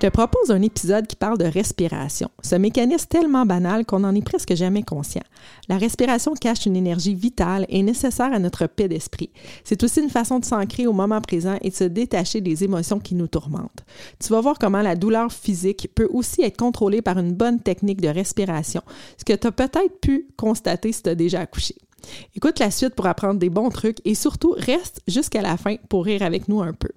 Je te propose un épisode qui parle de respiration. Ce mécanisme tellement banal qu'on n'en est presque jamais conscient. La respiration cache une énergie vitale et nécessaire à notre paix d'esprit. C'est aussi une façon de s'ancrer au moment présent et de se détacher des émotions qui nous tourmentent. Tu vas voir comment la douleur physique peut aussi être contrôlée par une bonne technique de respiration, ce que tu as peut-être pu constater si tu as déjà accouché. Écoute la suite pour apprendre des bons trucs et surtout reste jusqu'à la fin pour rire avec nous un peu.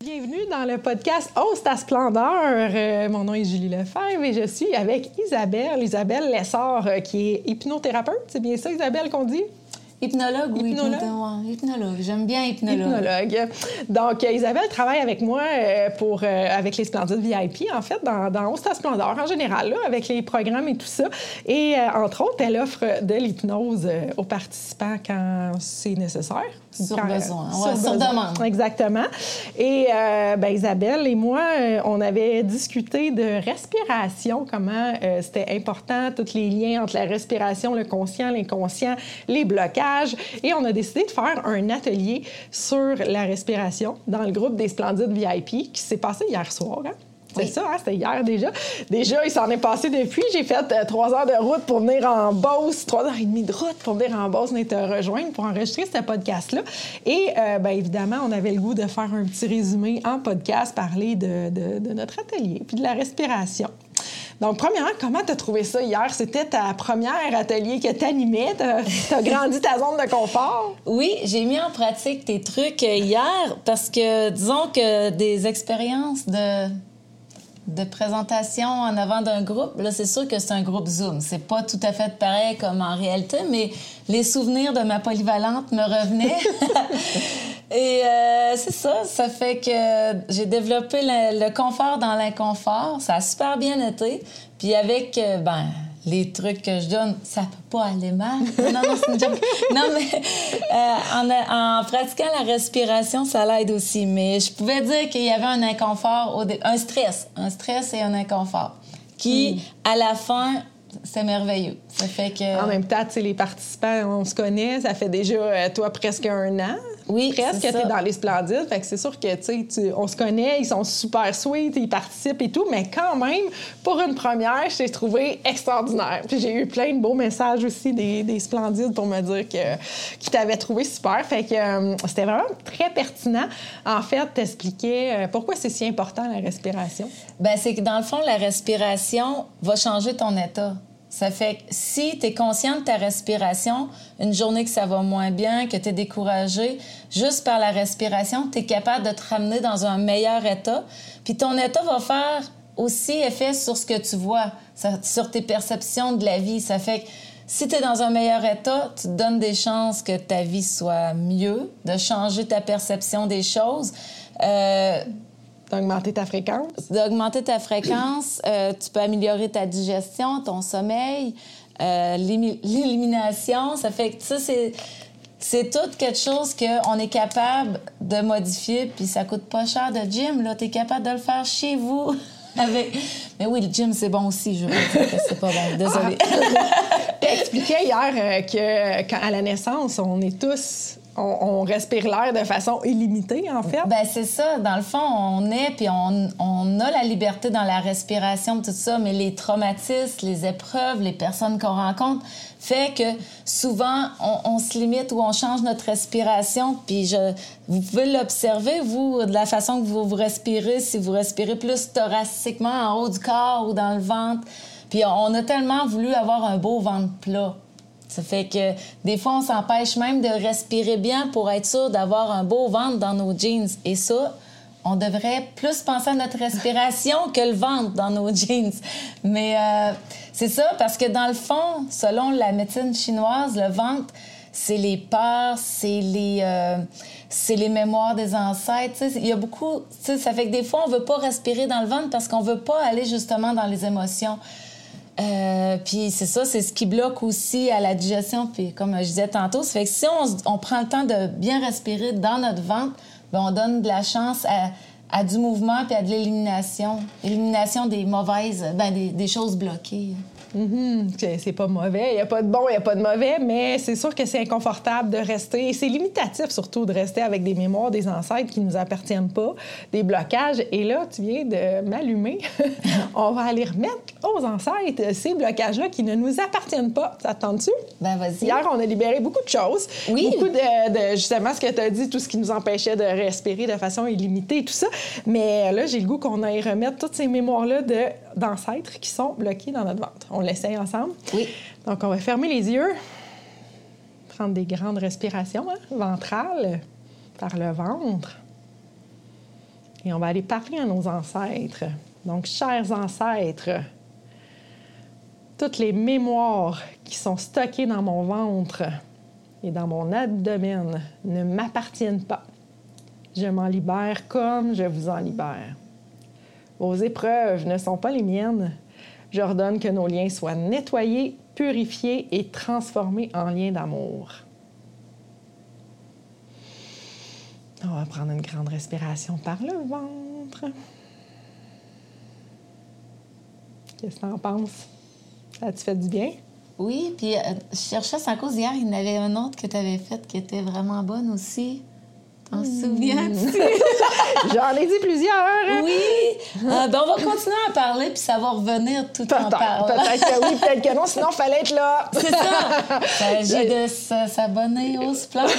Bienvenue dans le podcast Ose ta splendeur. Euh, mon nom est Julie Lefebvre et je suis avec Isabelle, Isabelle Lessard, euh, qui est hypnothérapeute. C'est bien ça, Isabelle, qu'on dit? Hypnologue ou hypnologue? hypnologue. J'aime bien hypnologue. Hypnologue. Donc, euh, Isabelle travaille avec moi pour, avec les Splendides VIP, en fait, dans, dans ta Splendeur en général, là, avec les programmes et tout ça. Et entre autres, elle offre de l'hypnose aux participants quand c'est nécessaire. Sur besoin, sur, demande. Exactement. Et euh, ben, Isabelle et moi, euh, on avait discuté de respiration, comment euh, c'était important, tous les liens entre la respiration, le conscient, l'inconscient, les blocages. Et on a décidé de faire un atelier sur la respiration dans le groupe des Splendides VIP qui s'est passé hier soir. Hein? C'est ça, hein, c'était hier déjà. Déjà, il s'en est passé depuis. J'ai fait euh, trois heures de route pour venir en Beauce, trois heures et demie de route pour venir en Beauce, venir te rejoindre pour enregistrer ce podcast-là. Et euh, bien évidemment, on avait le goût de faire un petit résumé en podcast, parler de, de, notre atelier, puis de la respiration. Donc, premièrement, comment tu as trouvé ça hier? C'était ta première atelier que tu animais. Tu as, grandi ta zone de confort? Oui, j'ai mis en pratique tes trucs hier parce que, disons que des expériences de de présentation en avant d'un groupe, là, c'est sûr que c'est un groupe Zoom. C'est pas tout à fait pareil comme en réalité, mais les souvenirs de ma polyvalente me revenaient. Et euh, c'est ça, ça fait que j'ai développé le, confort dans l'inconfort. Ça a super bien été. Puis avec, euh, ben, les trucs que je donne, ça peut pas aller mal. Non, non, c'est une joke. Non, mais euh, en, pratiquant la respiration, ça l'aide aussi. Mais je pouvais dire qu'il y avait un inconfort, un stress, un stress et un inconfort, qui, hmm. à la fin, c'est merveilleux. Ça fait que... En même temps, les participants, on se connaît, ça fait déjà, euh, toi, presque un an. Oui, presque, tu es dans les Splendides. Fait que c'est sûr que, tu sais, on se connaît, ils sont super sweet, ils participent et tout, mais quand même, pour une première, je t'ai trouvé extraordinaire. Puis j'ai eu plein de beaux messages aussi des, des Splendides pour me dire que, qu'ils t'avaient trouvé super. Fait que euh, c'était vraiment très pertinent. En fait, t'expliquer euh, pourquoi c'est si important la respiration? Bien, c'est que dans le fond, la respiration va changer ton état. Ça fait que si tu es conscient de ta respiration, une journée que ça va moins bien, que tu es découragé, juste par la respiration, tu es capable de te ramener dans un meilleur état. Puis ton état va faire aussi effet sur ce que tu vois, sur tes perceptions de la vie. Ça fait que si tu es dans un meilleur état, tu te donnes des chances que ta vie soit mieux, de changer ta perception des choses. Euh, D'augmenter ta fréquence? D'augmenter ta fréquence. Euh, tu peux améliorer ta digestion, ton sommeil, euh, l'élimination. Ça fait que ça, c'est. C'est tout quelque chose qu'on est capable de modifier, puis ça coûte pas cher de gym. Là, tu es capable de le faire chez vous. Avec... Mais oui, le gym, c'est bon aussi. Je veux dire que c'est pas bon. Désolée. tu expliquais hier euh, que, qu'à la naissance, on est tous on, respire l'air de façon illimitée, en fait. Ben c'est ça. Dans le fond, on est, puis on, on, a la liberté dans la respiration, tout ça, mais les traumatismes, les épreuves, les personnes qu'on rencontre, fait que souvent, on, se limite ou on change notre respiration. Puis je, vous pouvez l'observer, vous, de la façon que vous, vous respirez, si vous respirez plus thoraciquement en haut du corps ou dans le ventre. Puis on a tellement voulu avoir un beau ventre plat. Ça fait que des fois, on s'empêche même de respirer bien pour être sûr d'avoir un beau ventre dans nos jeans. Et ça, on devrait plus penser à notre respiration que le ventre dans nos jeans. Mais euh, c'est ça, parce que dans le fond, selon la médecine chinoise, le ventre, c'est les peurs, c'est les, euh, c'est les mémoires des ancêtres. Il y a beaucoup. Ça fait que des fois, on veut pas respirer dans le ventre parce qu'on veut pas aller justement dans les émotions. Euh, puis c'est ça, c'est ce qui bloque aussi à la digestion. Puis comme je disais tantôt, ça fait que si on, prend le temps de bien respirer dans notre ventre, bien, on donne de la chance à, du mouvement puis à de l'élimination. Élimination des mauvaises, ben, des, des choses bloquées. Mm-hmm. C'est pas mauvais. Il n'y a pas de bon, il n'y a pas de mauvais, mais c'est sûr que c'est inconfortable de rester. C'est limitatif surtout de rester avec des mémoires des ancêtres qui ne nous appartiennent pas, des blocages. Et là, tu viens de m'allumer. on va aller remettre aux ancêtres ces blocages-là qui ne nous appartiennent pas. Ça tu Ben, vas-y. Hier, on a libéré beaucoup de choses. Oui. Beaucoup de, justement, ce que tu as dit, tout ce qui nous empêchait de respirer de façon illimitée, tout ça. Mais là, j'ai le goût qu'on aille remettre toutes ces mémoires-là d'ancêtres qui sont bloquées dans notre ventre on l'essaye ensemble. Oui. Donc, on va fermer les yeux, prendre des grandes respirations hein, ventrales par le ventre. Et on va aller parler à nos ancêtres. Donc, chers ancêtres, toutes les mémoires qui sont stockées dans mon ventre et dans mon abdomen ne m'appartiennent pas. Je m'en libère comme je vous en libère. Vos épreuves ne sont pas les miennes. J'ordonne que nos liens soient nettoyés, purifiés et transformés en liens d'amour. On va prendre une grande respiration par le ventre. Qu'est-ce que tu en penses? Ça te fait du bien? Oui, puis euh, je cherchais à cause d'hier, il y en avait un autre que tu avais fait qui était vraiment bonne aussi. T'en souviens-tu? J'en ai dit plusieurs. Oui. Euh, ben, on va continuer à parler puis ça va revenir tout en parlant. Peut-être que oui, peut-être que non, sinon il fallait être là. C'est ça. Il s'agit de s'abonner au Splendid.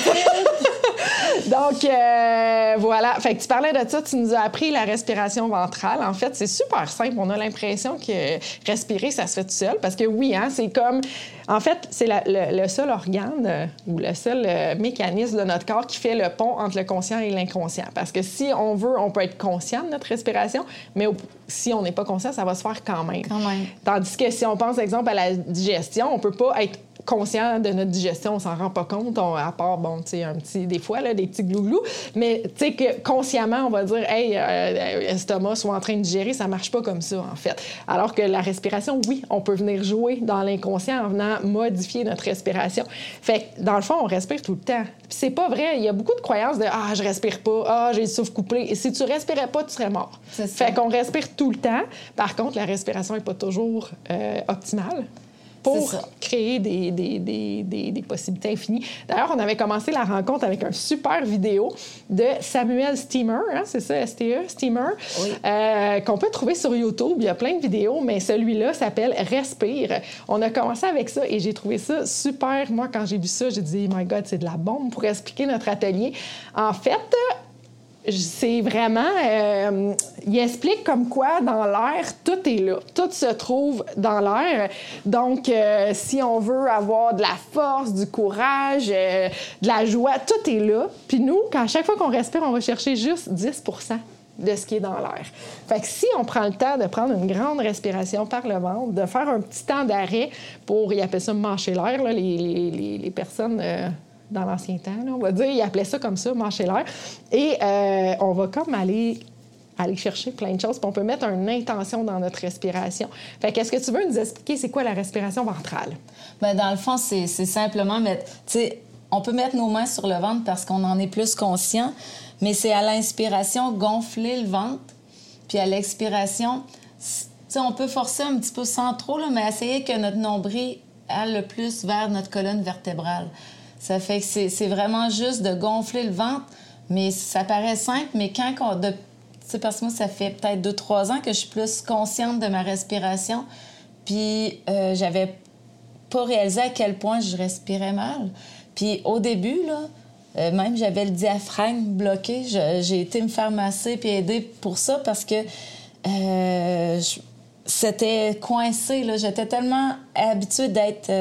Donc, euh, voilà. Fait que tu parlais de ça, tu nous as appris la respiration ventrale. En fait, c'est super simple. On a l'impression que respirer, ça se fait tout seul. Parce que oui, hein, c'est comme en fait, c'est le, seul organe euh, ou le seul euh, mécanisme de notre corps qui fait le pont entre le conscient et l'inconscient. Parce que si on veut, on peut être conscient de notre respiration, mais si on n'est pas conscient, ça va se faire quand même. Quand même. Tandis que si on pense, exemple, à la digestion, on peut pas être conscient de notre digestion, on s'en rend pas compte, à part, bon, tu sais, un petit, des fois, là, des petits glouglous, mais tu sais, que consciemment, on va dire, hey, euh, estomac, soit en train de digérer, ça marche pas comme ça, en fait. Alors que la respiration, oui, on peut venir jouer dans l'inconscient en venant modifier notre respiration. Fait que, dans le fond, on respire tout le temps. Puis c'est pas vrai, il y a beaucoup de croyances de, ah, je respire pas, ah, j'ai le souffle coupé. Et si tu respirais pas, tu serais mort. Fait qu'on respire tout le temps. Par contre, la respiration est pas toujours euh, optimale pour créer des, des, des, des, possibilités infinies. D'ailleurs, on avait commencé la rencontre avec un super vidéo de Samuel Steamer, hein, c'est ça, STE, Steamer, euh, qu'on peut trouver sur YouTube. Il y a plein de vidéos, mais celui-là s'appelle Respire. On a commencé avec ça et j'ai trouvé ça super. Moi, quand j'ai vu ça, j'ai dit, my God, c'est de la bombe pour expliquer notre atelier. En fait, c'est vraiment. Euh, il explique comme quoi dans l'air, tout est là. Tout se trouve dans l'air. Donc, euh, si on veut avoir de la force, du courage, euh, de la joie, tout est là. Puis nous, quand chaque fois qu'on respire, on va chercher juste 10% de ce qui est dans l'air. Fait que si on prend le temps de prendre une grande respiration par le ventre, de faire un petit temps d'arrêt pour, ils appellent ça marcher l'air, les, les, les, personnes dans l'ancien temps, on va dire. Ils appelaient ça comme ça, marcher l'air. Et euh, on va comme aller aller chercher plein de choses, puis on peut mettre une intention dans notre respiration. Fait qu'est-ce que tu veux nous expliquer, c'est quoi la respiration ventrale? Bien, dans le fond, c'est simplement mettre, tu sais, on peut mettre nos mains sur le ventre parce qu'on en est plus conscient, mais c'est à l'inspiration gonfler le ventre, puis à l'expiration, on peut forcer un petit peu sans trop, mais essayer que notre nombril aille le plus vers notre colonne vertébrale. Ça fait que c'est vraiment juste de gonfler le ventre. Mais ça paraît simple, mais quand on. De, parce que moi, ça fait peut-être deux, trois ans que je suis plus consciente de ma respiration. Puis euh, j'avais pas réalisé à quel point je respirais mal. Puis au début, là, euh, même j'avais le diaphragme bloqué. J'ai été me faire masser puis aider pour ça parce que euh, c'était coincé. J'étais tellement habituée d'être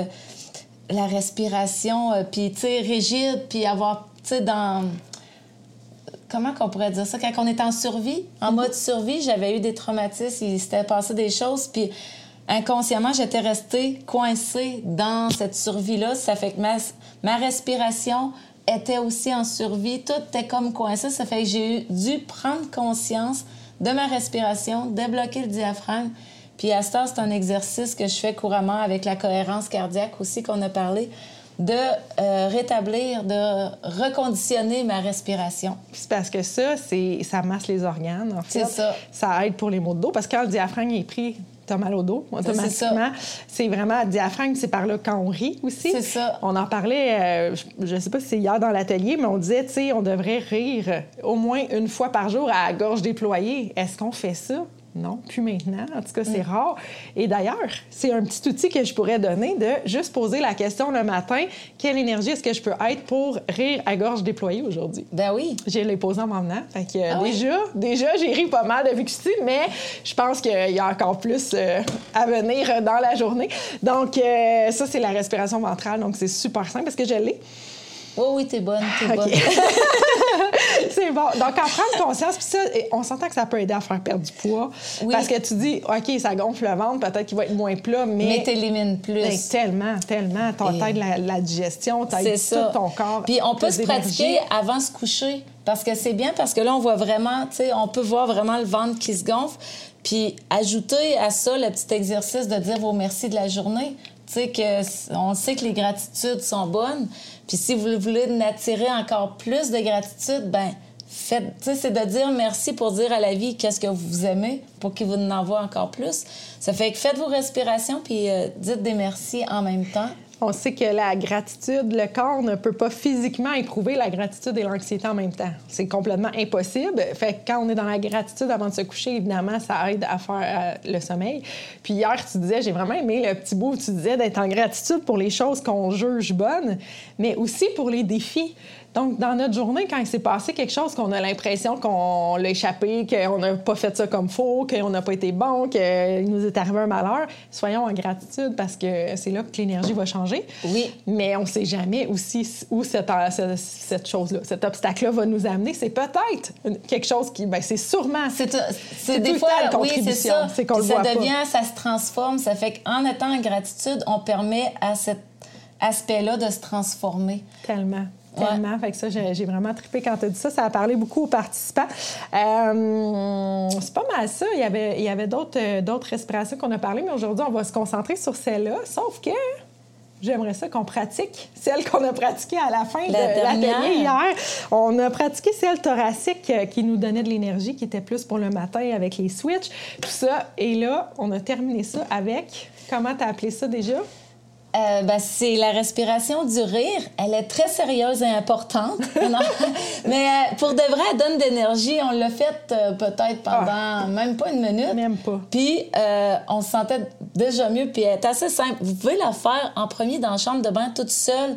la respiration, puis tu sais, rigide, puis avoir, tu sais, dans comment qu'on pourrait dire ça? Quand on est en survie, en mm-hmm. mode survie, j'avais eu des traumatismes, il s'était passé des choses, puis inconsciemment, j'étais restée coincée dans cette survie-là. Ça fait que ma, ma respiration était aussi en survie. Tout était comme coincé. Ça fait que j'ai dû prendre conscience de ma respiration, débloquer le diaphragme. Puis à ce c'est un exercice que je fais couramment avec la cohérence cardiaque aussi qu'on a parlé de euh, rétablir, de reconditionner ma respiration. C'est parce que ça, c'est ça masse les organes, en fait. C'est ça. Ça aide pour les maux de dos, parce que quand le diaphragme est pris, t'as mal au dos automatiquement. C'est vraiment diaphragme, c'est par là quand on rit aussi. C'est ça. On en parlait, euh, je, ne sais pas si c'est hier dans l'atelier, mais on disait, tu sais, on devrait rire au moins une fois par jour à gorge déployée. Est-ce qu'on fait ça? Non, plus maintenant. En tout cas, c'est mm. rare. Et d'ailleurs, c'est un petit outil que je pourrais donner de juste poser la question le matin quelle énergie est-ce que je peux être pour rire à gorge déployée aujourd'hui? Ben oui. J'ai les posé en m'emmenant. Fait que ah déjà, déjà, j'ai ri pas mal depuis que je mais je pense qu'il y a encore plus euh, à venir dans la journée. Donc, euh, ça, c'est la respiration ventrale. Donc, c'est super simple parce que je l'ai. Oui, oui, t'es bonne, t'es bonne. c'est bon. Donc, en prendre conscience, puis ça, on s'entend que ça peut aider à faire perdre du poids. Parce que tu dis, OK, ça gonfle le ventre, peut-être qu'il va être moins plat, mais. Mais t'élimines plus. Tellement, tellement. T'aides la, la digestion, t'aides tout ton corps. Puis on peut se pratiquer avant de se coucher. Parce que c'est bien, parce que là, on voit vraiment, tu sais, on peut voir vraiment le ventre qui se gonfle. Puis ajouter à ça le petit exercice de dire vos merci de la journée. On sait que les gratitudes sont bonnes. Puis si vous voulez attirer encore plus de gratitude, ben faites, c'est de dire merci pour dire à la vie qu'est-ce que vous aimez pour qu'il vous en envoie encore plus. Ça fait que faites vos respirations puis euh, dites des merci en même temps. On sait que la gratitude, le corps ne peut pas physiquement éprouver la gratitude et l'anxiété en même temps. C'est complètement impossible. Fait que quand on est dans la gratitude avant de se coucher, évidemment, ça aide à faire euh, le sommeil. Puis hier, tu disais, j'ai vraiment aimé le petit bout où tu disais d'être en gratitude pour les choses qu'on juge bonnes, mais aussi pour les défis. Donc, dans notre journée, quand il s'est passé quelque chose qu'on a l'impression qu'on l'a échappé, qu'on n'a pas fait ça comme faut, qu'on n'a pas été bon, qu'il nous est arrivé un malheur, soyons en gratitude parce que c'est là que l'énergie va changer. Oui. Mais on ne sait jamais aussi où cette, cette chose-là, cet obstacle-là va nous amener. C'est peut-être quelque chose qui, ben, c'est sûrement. C'est des fois, oui, c'est ça. C'est qu'on le ça devient, ça se transforme. Ça fait qu'en étant en gratitude, on permet à cet aspect-là de se transformer. Tellement. Tellement. Fait que ça, j'ai vraiment trippé quand tu as dit ça. Ça a parlé beaucoup aux participants. Euh, c'est pas mal ça. Il y avait, il y avait d'autres, euh, d'autres respirations qu'on a parlé, mais aujourd'hui, on va se concentrer sur celle-là. Sauf que j'aimerais ça qu'on pratique celle qu'on a pratiquée à la fin de l'atelier hier. On a pratiqué celle thoracique euh, qui nous donnait de l'énergie, qui était plus pour le matin avec les switches, tout ça. Et là, on a terminé ça avec, comment tu as appelé ça déjà? Euh, ben, c'est la respiration du rire. Elle est très sérieuse et importante. Mais euh, pour de vrai, elle donne d'énergie. On l'a faite euh, peut-être pendant ah. même pas une minute. Même pas. Puis on se sentait déjà mieux. Puis elle est assez simple. Vous pouvez la faire en premier dans la chambre de bain toute seule.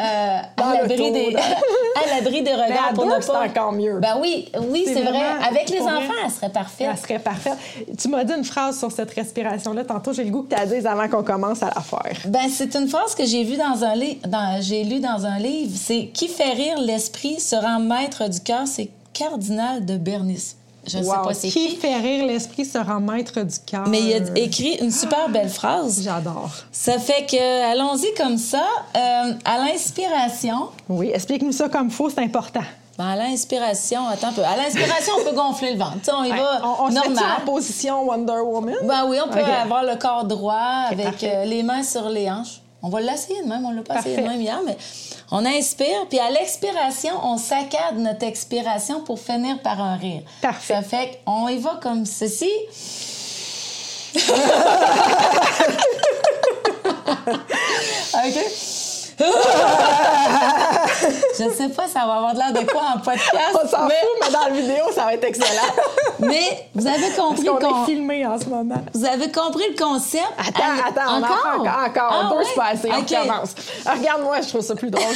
Euh, à l'abri des, à l'abri des regards pour ne pas. encore mieux. Ben oui, oui, c'est vrai. Avec les enfants, elle serait parfaite. Elle serait parfaite. Tu m'as dit une phrase sur cette respiration-là. Tantôt, j'ai le goût que tu as dit avant qu'on commence à la faire. Ben c'est une phrase que j'ai vue dans un livre. J'ai lu dans un livre. C'est qui fait rire l'esprit se rend maître du cœur. C'est Cardinal de Bernice. Je ne sais pas c'est qui. Qui fait rire l'esprit sera maître du cœur? Mais il a écrit une super belle phrase. J'adore. Ça fait que, allons-y comme ça. Euh, à l'inspiration. Oui, explique-nous ça comme faux, c'est important. Ben, à l'inspiration, attends un peu. À l'inspiration, on peut gonfler le ventre. on y va on, on normal. en position Wonder Woman? Ben oui, on peut avoir le corps droit avec euh, les mains sur les hanches. On va l'essayer de même. On l'a pas essayé de même hier, mais on inspire, puis à l'expiration, on saccade notre expiration pour finir par un rire. Parfait. Ça fait qu'on y va comme ceci. OK? Je sais pas, ça va avoir l'air de quoi en podcast. On s'en fout, mais dans la vidéo, ça va être excellent. mais vous avez compris qu'on est filmé en ce moment. Vous avez compris le concept? Attends, attends, on encore? En encore, encore. Ah, on peut se passer, on commence. Regarde-moi, je trouve ça plus drôle.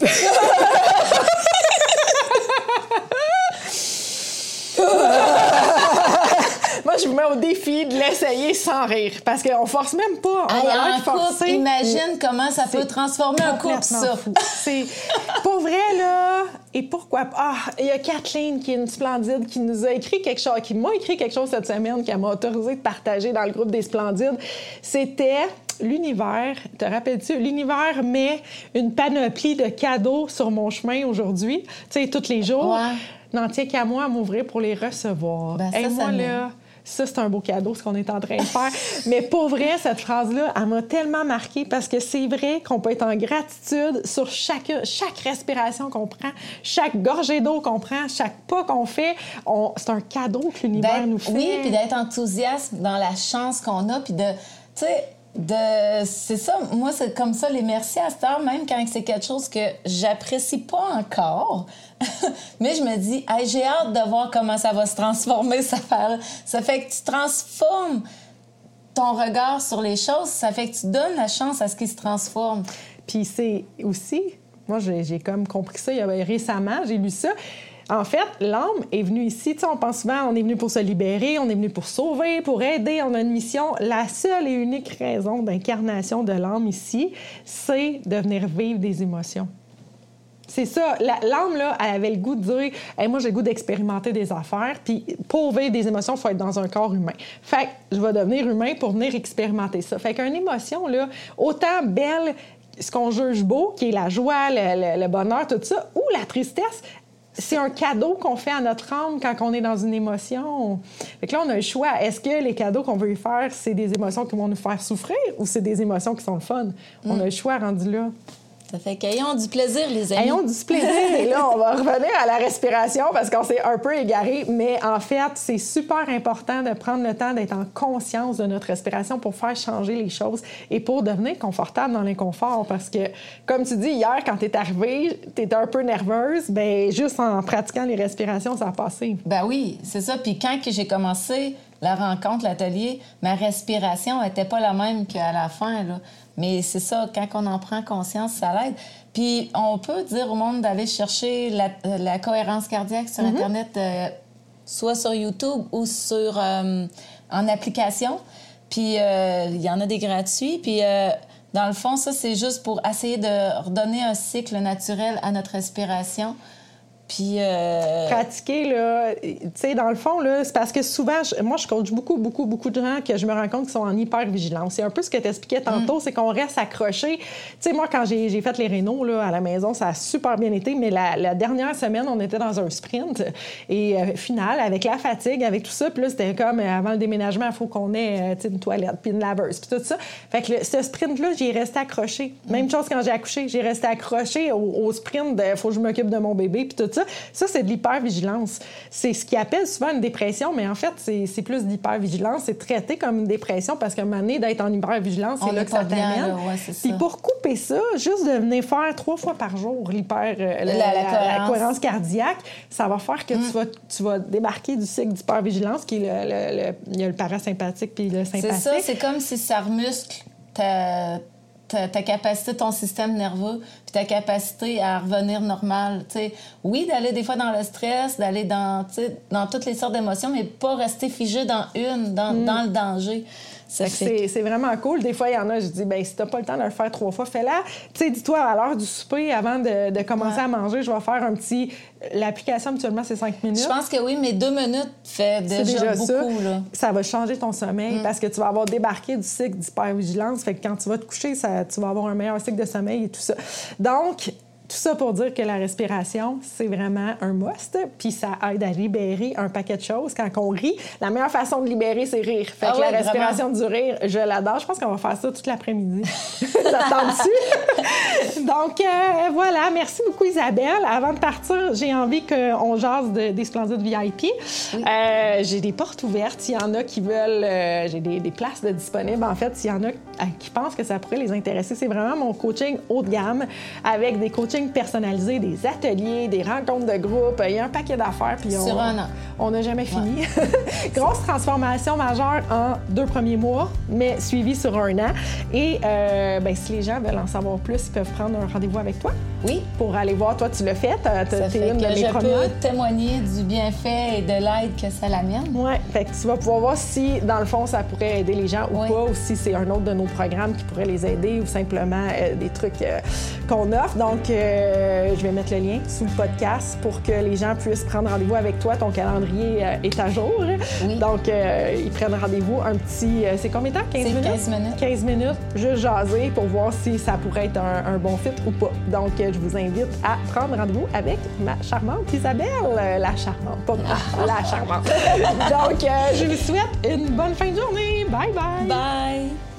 Moi, je vous mets au défi de l'essayer sans rire. Parce qu'on force même pas. On a couple, imagine comment ça peut transformer un couple, ça. C'est pour vrai, là. Et pourquoi pas? Ah, il y a Kathleen qui est une splendide qui nous a écrit quelque chose, qui m'a écrit quelque chose cette semaine, qui m'a autorisé de partager dans le groupe des splendides. C'était l'univers, te rappelles-tu, l'univers met une panoplie de cadeaux sur mon chemin aujourd'hui, tu sais, tous les jours. Ouais. N'en tient qu'à moi à m'ouvrir pour les recevoir. Ben, ça, moi, là, ça, c'est un beau cadeau, ce qu'on est en train de faire. Mais pour vrai, cette phrase-là, elle m'a tellement marquée parce que c'est vrai qu'on peut être en gratitude sur chaque, chaque respiration qu'on prend, chaque gorgée d'eau qu'on prend, chaque pas qu'on fait. C'est un cadeau que l'univers nous fait. Oui, puis d'être enthousiaste dans la chance qu'on a, puis de, tu sais, de c'est ça moi c'est comme ça les merci à cette heure même quand c'est quelque chose que j'apprécie pas encore mais je me dis j'ai hâte de voir comment ça va se transformer ça fait ça fait que tu transformes ton regard sur les choses ça fait que tu donnes la chance à ce qui se transforme puis c'est aussi moi j'ai comme compris ça il y récemment j'ai lu ça en fait, l'âme est venue ici. on pense souvent, on est venu pour se libérer, on est venu pour sauver, pour aider, on a une mission. La seule et unique raison d'incarnation de l'âme ici, c'est de venir vivre des émotions. C'est ça. L'âme, là, elle avait le goût de dire Moi, j'ai le goût d'expérimenter des affaires. Puis, pour vivre des émotions, il faut être dans un corps humain. Fait que je vais devenir humain pour venir expérimenter ça. Fait qu'une émotion, là, autant belle ce qu'on juge beau, qui est la joie, le, bonheur, tout ça, ou la tristesse, c'est un cadeau qu'on fait à notre âme quand on est dans une émotion. Fait que là, on a le choix. Est-ce que les cadeaux qu'on veut y faire, c'est des émotions qui vont nous faire souffrir ou c'est des émotions qui sont le fun? On a le choix rendu là. Ça fait qu'ayons du plaisir, les amis. Ayons du plaisir. Et là, on va revenir à la respiration parce qu'on s'est un peu égaré. Mais en fait, c'est super important de prendre le temps d'être en conscience de notre respiration pour faire changer les choses et pour devenir confortable dans l'inconfort. Parce que, comme tu dis, hier, quand tu es arrivée, tu étais un peu nerveuse. Bien, juste en pratiquant les respirations, ça a passé. Ben oui, c'est ça. Puis quand j'ai commencé la rencontre, l'atelier, ma respiration n'était pas la même qu'à la fin. Là. Mais c'est ça, quand on en prend conscience, ça l'aide. Puis on peut dire au monde d'aller chercher la, euh, cohérence cardiaque sur mm-hmm. Internet, euh, soit sur YouTube ou sur euh, en application. Puis il y en a des gratuits. Puis dans le fond, ça, c'est juste pour essayer de redonner un cycle naturel à notre respiration. Puis. Euh... Pratiquer, là. Tu sais, dans le fond, là, c'est parce que souvent, moi, je coach beaucoup, beaucoup, beaucoup de gens que je me rends compte qu'ils sont en hyper-vigilance. C'est un peu ce que tu expliquais tantôt, mm. c'est qu'on reste accroché. Tu sais, moi, quand j'ai fait les rénaux, là, à la maison, ça a super bien été, mais la, dernière semaine, on était dans un sprint. Et euh, final, avec la fatigue, avec tout ça, puis là, c'était comme euh, avant le déménagement, il faut qu'on ait une toilette, puis une laveuse, puis tout ça. Fait que ce sprint-là, j'ai resté accroché. Même chose quand j'ai accouché, j'ai resté accroché au, au sprint de faut que je m'occupe de mon bébé, puis tout ça. Ça, c'est de l'hypervigilance. C'est ce qui appelle souvent une dépression, mais en fait, c'est plus d'hypervigilance. C'est traité comme une dépression parce qu'à un moment donné, d'être en hypervigilance, c'est là que ça t'amène. Puis pour couper ça, juste de venir faire trois fois par jour l'hyper, euh, la, cohérence. cardiaque, ça va faire que tu, mm. vas, tu vas débarquer du cycle d'hypervigilance, qui est le, il y a le parasympathique puis le sympathique. C'est ça, c'est comme si ça remuscle ta ta, capacité, ton système nerveux, puis ta capacité à revenir normal. Oui, d'aller des fois dans le stress, d'aller dans, dans toutes les sortes d'émotions, mais pas rester figé dans une, dans, mm. dans le danger. C'est vraiment cool. Des fois, il y en a, je dis, ben si t'as pas le temps de le faire trois fois, fais-la. Tu sais, dis-toi, à l'heure du souper, avant de, commencer à manger, je vais faire un petit. L'application, habituellement, c'est cinq minutes. Je pense que oui, mais deux minutes fait déjà, beaucoup. Ça. ça va changer ton sommeil mm. parce que tu vas avoir débarqué du cycle d'hypervigilance. Fait que quand tu vas te coucher, ça, tu vas avoir un meilleur cycle de sommeil et tout ça. Donc, tout ça pour dire que la respiration, c'est vraiment un must, puis ça aide à libérer un paquet de choses. Quand on rit, la meilleure façon de libérer, c'est rire. Fait que ah la respiration du rire, je l'adore. Je pense qu'on va faire ça toute l'après-midi. ça dessus. Donc, euh, voilà. Merci beaucoup, Isabelle. Avant de partir, j'ai envie qu'on jase des splendides VIP. Euh, j'ai des portes ouvertes. S'il y en a qui veulent... Euh, j'ai des, des, places de disponibles. En fait, s'il y en a qui pensent que ça pourrait les intéresser. C'est vraiment mon coaching haut de gamme avec des coachings personnalisés, des ateliers, des rencontres de groupe. Il y a un paquet d'affaires. Puis Sur un an. On n'a jamais fini. Grosse transformation majeure en deux premiers mois, mais suivie sur un an. Et euh, ben, si les gens veulent en savoir plus, ils peuvent prendre un rendez-vous avec toi. Oui. Pour aller voir. Toi, tu l'as fait. Ça fait une que je peux témoigner du bienfait et de l'aide que ça l'amène. Oui. Fait que tu vas pouvoir voir si, dans le fond, ça pourrait aider les gens ou pas, ou si c'est un autre de nos programmes qui pourrait les aider, ou simplement euh, des trucs euh, qu'on offre. Donc, je vais mettre le lien sous le podcast pour que les gens puissent prendre rendez-vous avec toi. Ton calendrier est à jour. Oui. Donc, ils prennent rendez-vous un petit. c'est combien de temps? 15 minutes? 15 minutes. 15 minutes, juste jaser pour voir si ça pourrait être un, bon fit ou pas. Donc, je vous invite à prendre rendez-vous avec ma charmante Isabelle. Euh, la charmante, pas ah. la charmante. Donc, euh, je vous souhaite une bonne fin de journée. Bye bye. Bye.